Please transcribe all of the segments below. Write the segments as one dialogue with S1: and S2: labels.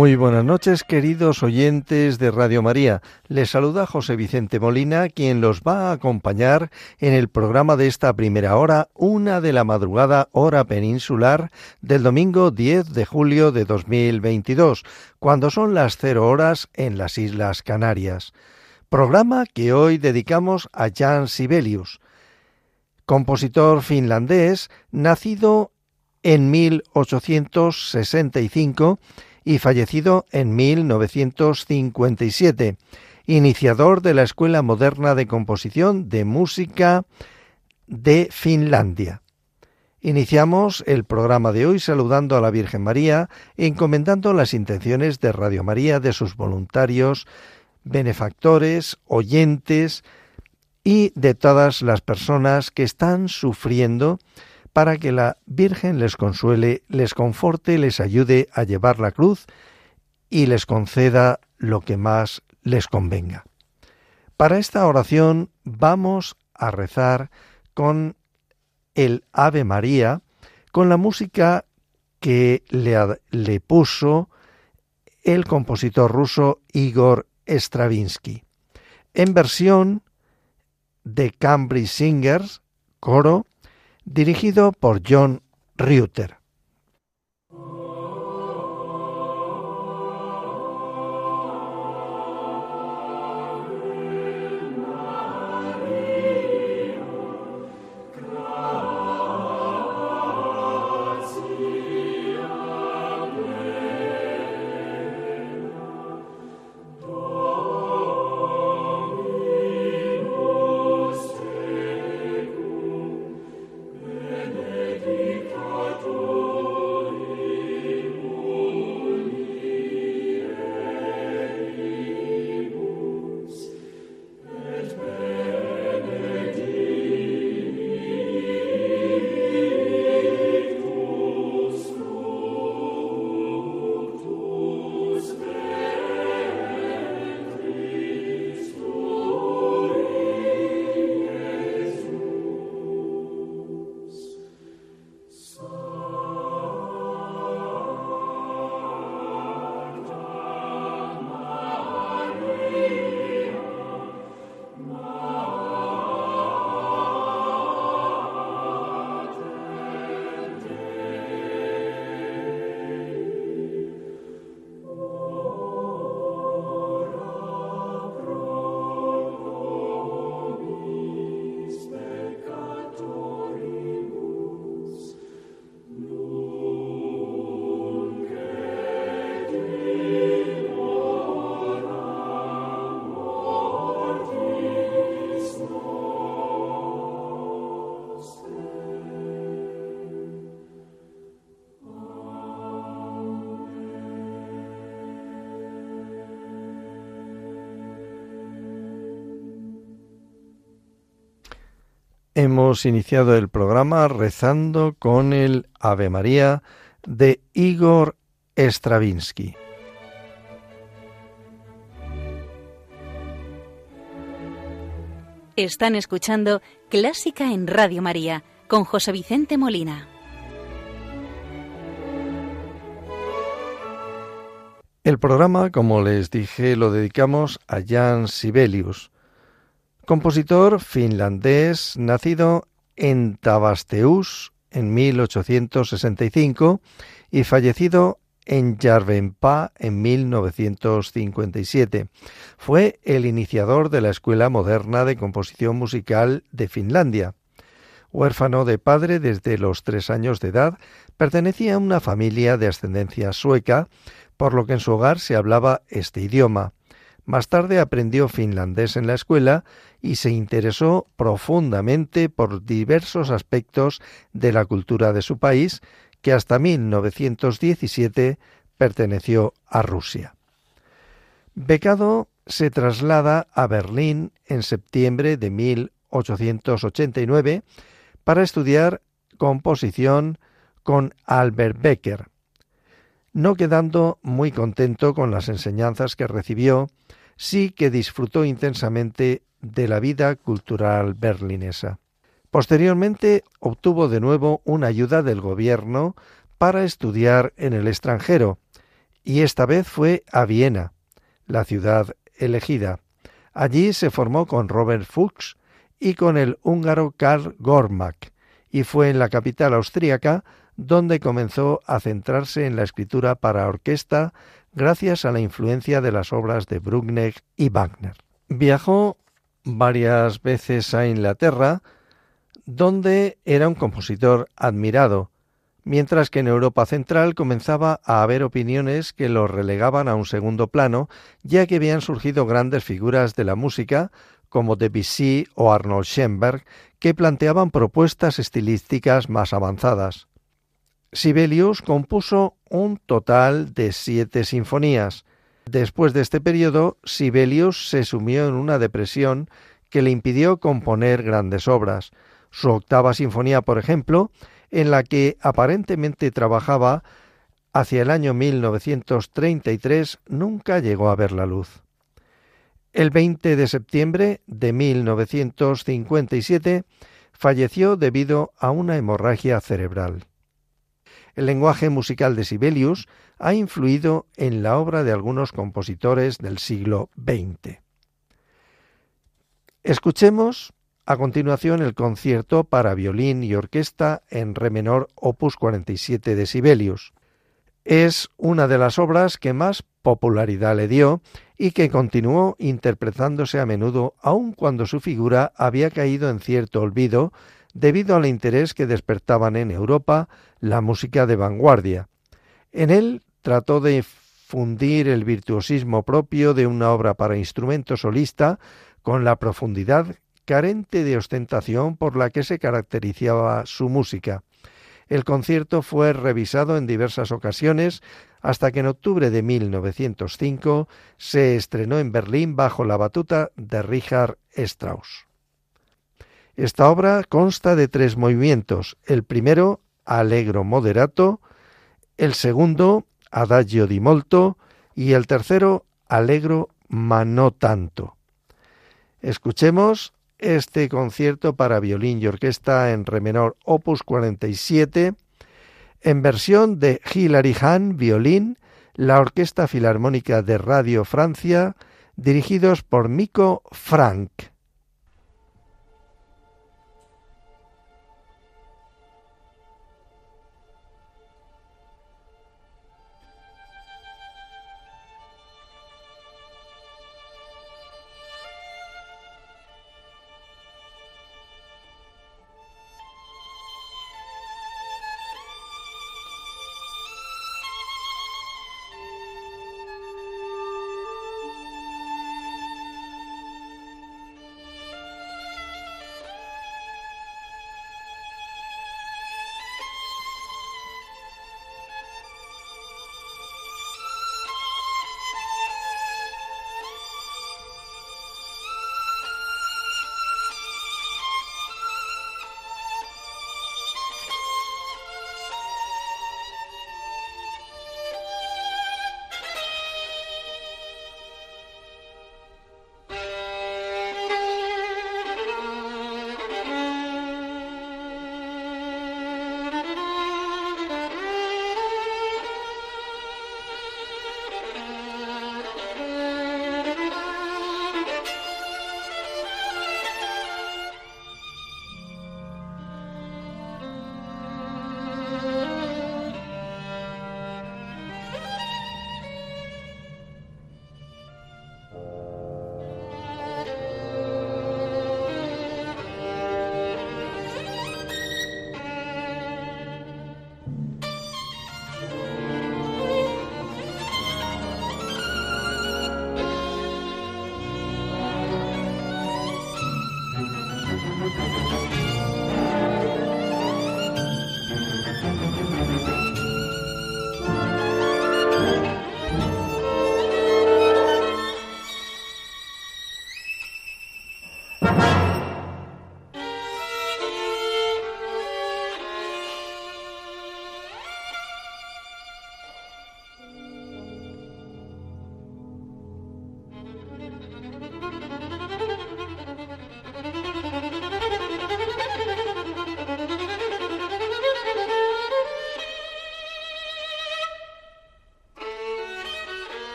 S1: Muy buenas noches, queridos oyentes de Radio María. Les saluda José Vicente Molina, quien los va a acompañar en el programa de esta primera hora, una de la madrugada hora peninsular del domingo 10 de julio de 2022, cuando son las cero horas en las Islas Canarias. Programa que hoy dedicamos a Jan Sibelius, compositor finlandés, nacido en 1865 y fallecido en 1957, iniciador de la Escuela Moderna de Composición de Música de Finlandia. Iniciamos el programa de hoy saludando a la Virgen María, encomendando las intenciones de Radio María, de sus voluntarios, benefactores, oyentes y de todas las personas que están sufriendo para que la Virgen les consuele, les conforte, les ayude a llevar la cruz y les conceda lo que más les convenga. Para esta oración vamos a rezar con el Ave María, con la música que le, le puso el compositor ruso Igor Stravinsky, en versión de Cambridge Singers, coro, dirigido por John Reuter. Hemos iniciado el programa rezando con el Ave María de Igor Stravinsky.
S2: Están escuchando Clásica en Radio María con José Vicente Molina.
S1: El programa, como les dije, lo dedicamos a Jan Sibelius, compositor finlandés nacido en Tabasteus en 1865 y fallecido en Järvenpää en 1957. Fue el iniciador de la Escuela Moderna de Composición Musical de Finlandia. Huérfano de padre desde los tres años de edad, pertenecía a una familia de ascendencia sueca, por lo que en su hogar se hablaba este idioma. Más tarde aprendió finlandés en la escuela y se interesó profundamente por diversos aspectos de la cultura de su país, que hasta 1917 perteneció a Rusia. Becado se traslada a Berlín en septiembre de 1889 para estudiar composición con Albert Becker. No quedando muy contento con las enseñanzas que recibió, sí que disfrutó intensamente de la vida cultural berlinesa. Posteriormente obtuvo de nuevo una ayuda del gobierno para estudiar en el extranjero, y esta vez fue a Viena, la ciudad elegida. Allí se formó con Robert Fuchs y con el húngaro Karl Gormak, y fue en la capital austríaca donde comenzó a centrarse en la escritura para orquesta gracias a la influencia de las obras de Bruckner y Wagner. Viajó varias veces a Inglaterra, donde era un compositor admirado, mientras que en Europa Central comenzaba a haber opiniones que lo relegaban a un segundo plano, ya que habían surgido grandes figuras de la música, como Debussy o Arnold Schoenberg, que planteaban propuestas estilísticas más avanzadas. Sibelius compuso un total de siete sinfonías. Después de este periodo, Sibelius se sumió en una depresión que le impidió componer grandes obras. Su octava sinfonía, por ejemplo, en la que aparentemente trabajaba hacia el año 1933, nunca llegó a ver la luz. El 20 de septiembre de 1957 falleció debido a una hemorragia cerebral. El lenguaje musical de Sibelius ha influido en la obra de algunos compositores del siglo XX. Escuchemos a continuación el concierto para violín y orquesta en re menor opus 47 de Sibelius. Es una de las obras que más popularidad le dio y que continuó interpretándose a menudo aun cuando su figura había caído en cierto olvido debido al interés que despertaban en Europa la música de vanguardia. En él trató de fundir el virtuosismo propio de una obra para instrumento solista con la profundidad carente de ostentación por la que se caracterizaba su música. El concierto fue revisado en diversas ocasiones hasta que en octubre de 1905 se estrenó en Berlín bajo la batuta de Richard Strauss. Esta obra consta de tres movimientos. El primero, Allegro moderato, el segundo, Adagio di molto, y el tercero, Allegro ma no tanto. Escuchemos este concierto para violín y orquesta en re menor opus 47 en versión de Hilary Hahn violín, la Orquesta Filarmónica de Radio Francia, dirigidos por Miko Frank.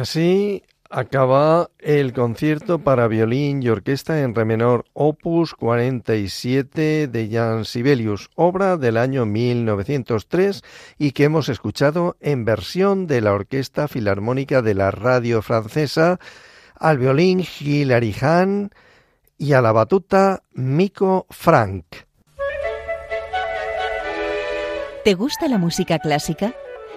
S1: Así acaba el concierto para violín y orquesta en re menor opus 47 de Jan Sibelius, obra del año 1903 y que hemos escuchado en versión de la Orquesta Filarmónica de la Radio Francesa, al violín Hilary Hahn y a la batuta Miko Frank.
S2: ¿Te gusta la música clásica?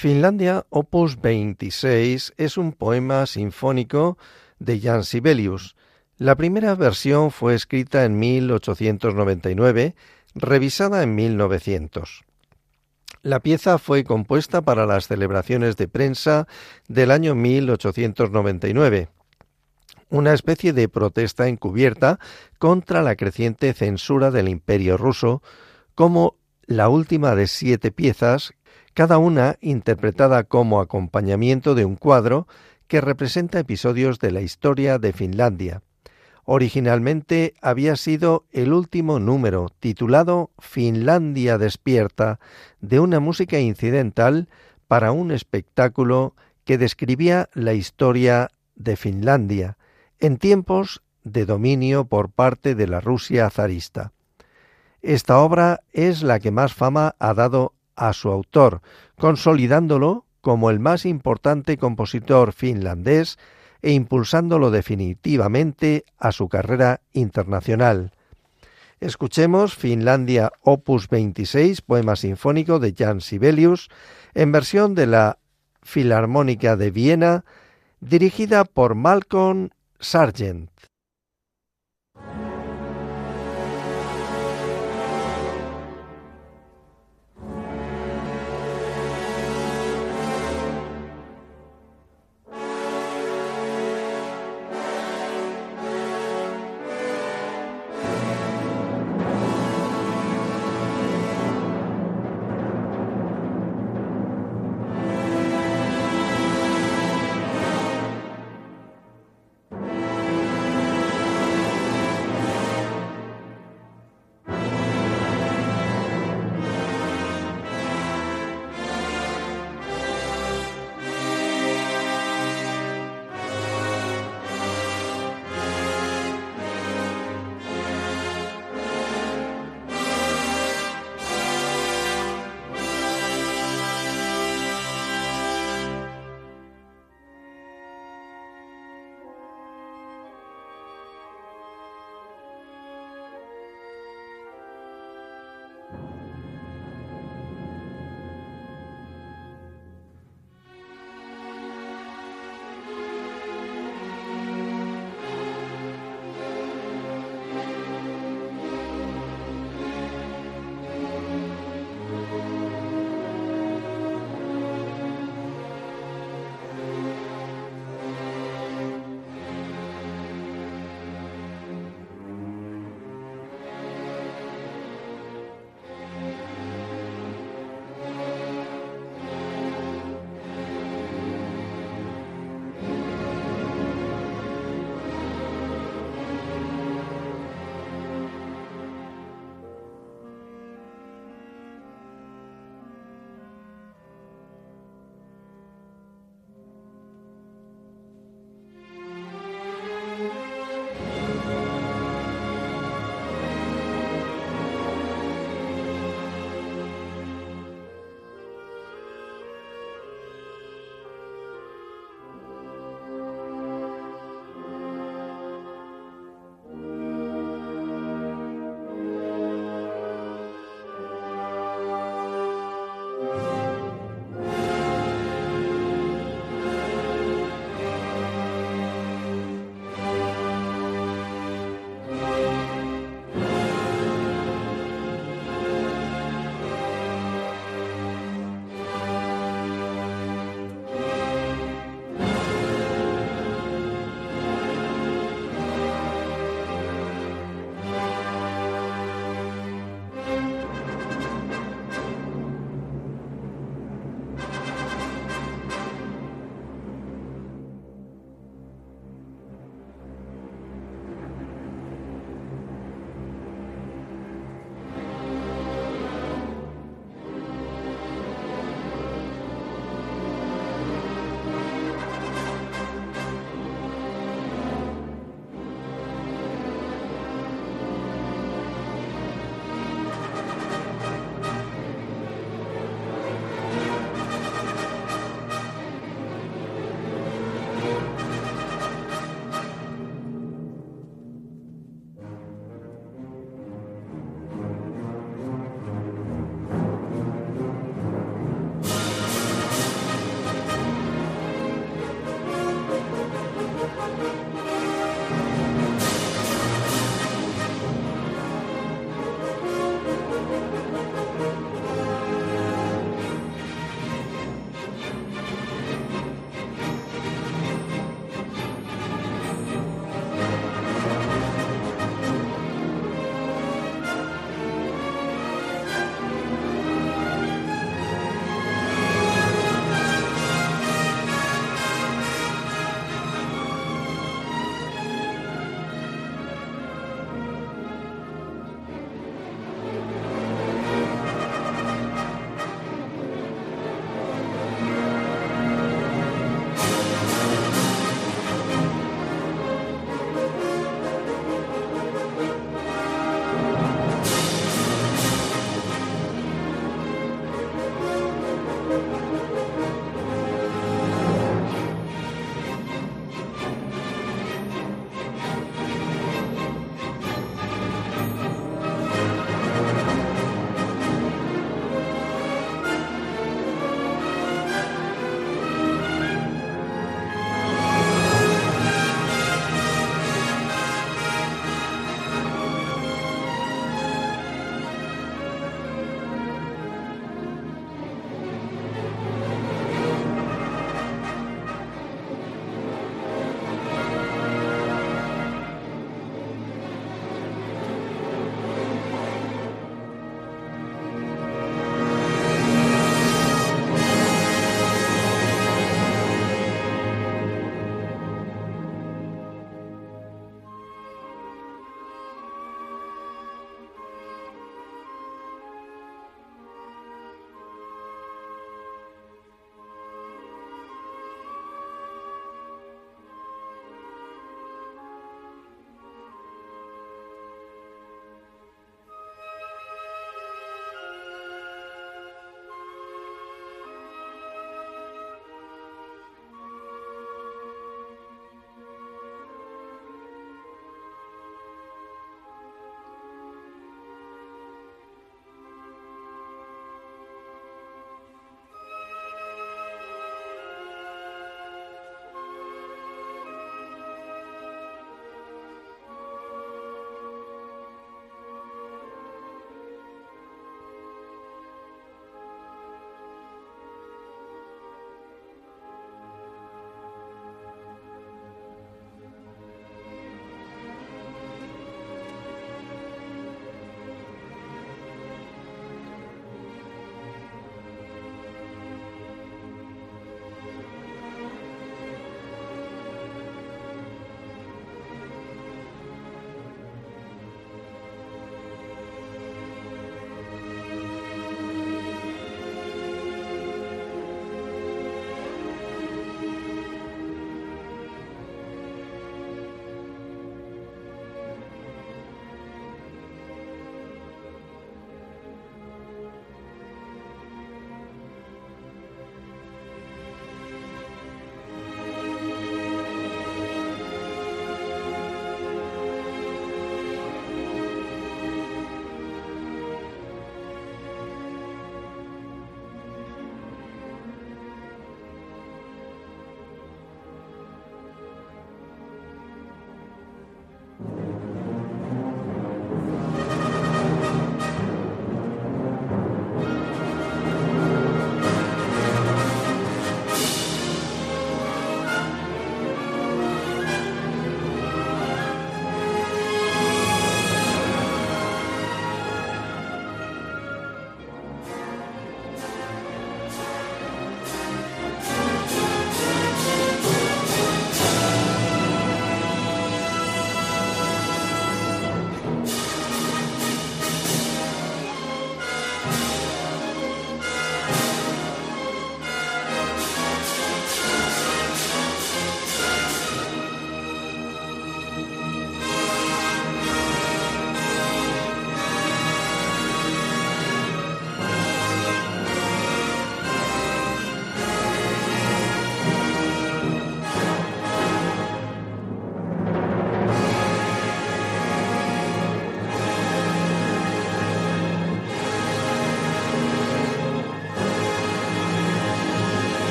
S1: Finlandia Opus 26 es un poema sinfónico de Jan Sibelius. La primera versión fue escrita en 1899, revisada en 1900. La pieza fue compuesta para las celebraciones de prensa del año 1899, una especie de protesta encubierta contra la creciente censura del imperio ruso, como la última de siete piezas cada una interpretada como acompañamiento de un cuadro que representa episodios de la historia de Finlandia. Originalmente había sido el último número, titulado Finlandia despierta, de una música incidental para un espectáculo que describía la historia de Finlandia en tiempos de dominio por parte de la Rusia zarista. Esta obra es la que más fama ha dado a su autor, consolidándolo como el más importante compositor finlandés e impulsándolo definitivamente a su carrera internacional. Escuchemos Finlandia Opus 26, poema sinfónico de Jan Sibelius, en versión de la Filarmónica de Viena, dirigida por Malcolm Sargent.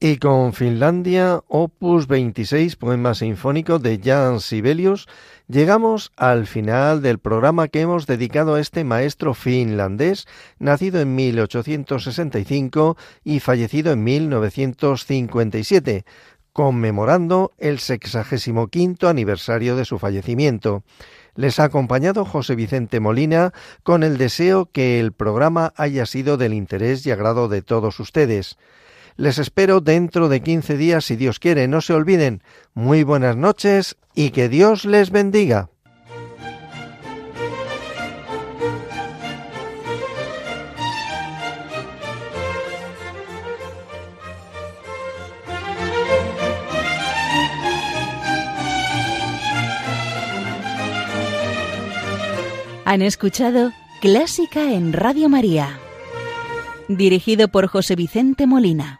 S1: Y con Finlandia, opus 26, poema sinfónico de Jan Sibelius, llegamos al final del programa que hemos dedicado a este maestro finlandés, nacido en 1865 y fallecido en 1957, conmemorando el sexagésimo quinto aniversario de su fallecimiento. Les ha acompañado José Vicente Molina con el deseo que el programa haya sido del interés y agrado de todos ustedes. Les espero dentro de 15 días si Dios quiere. No se olviden. Muy buenas noches y que Dios les bendiga.
S2: Han escuchado Clásica en Radio María, dirigido por José Vicente Molina.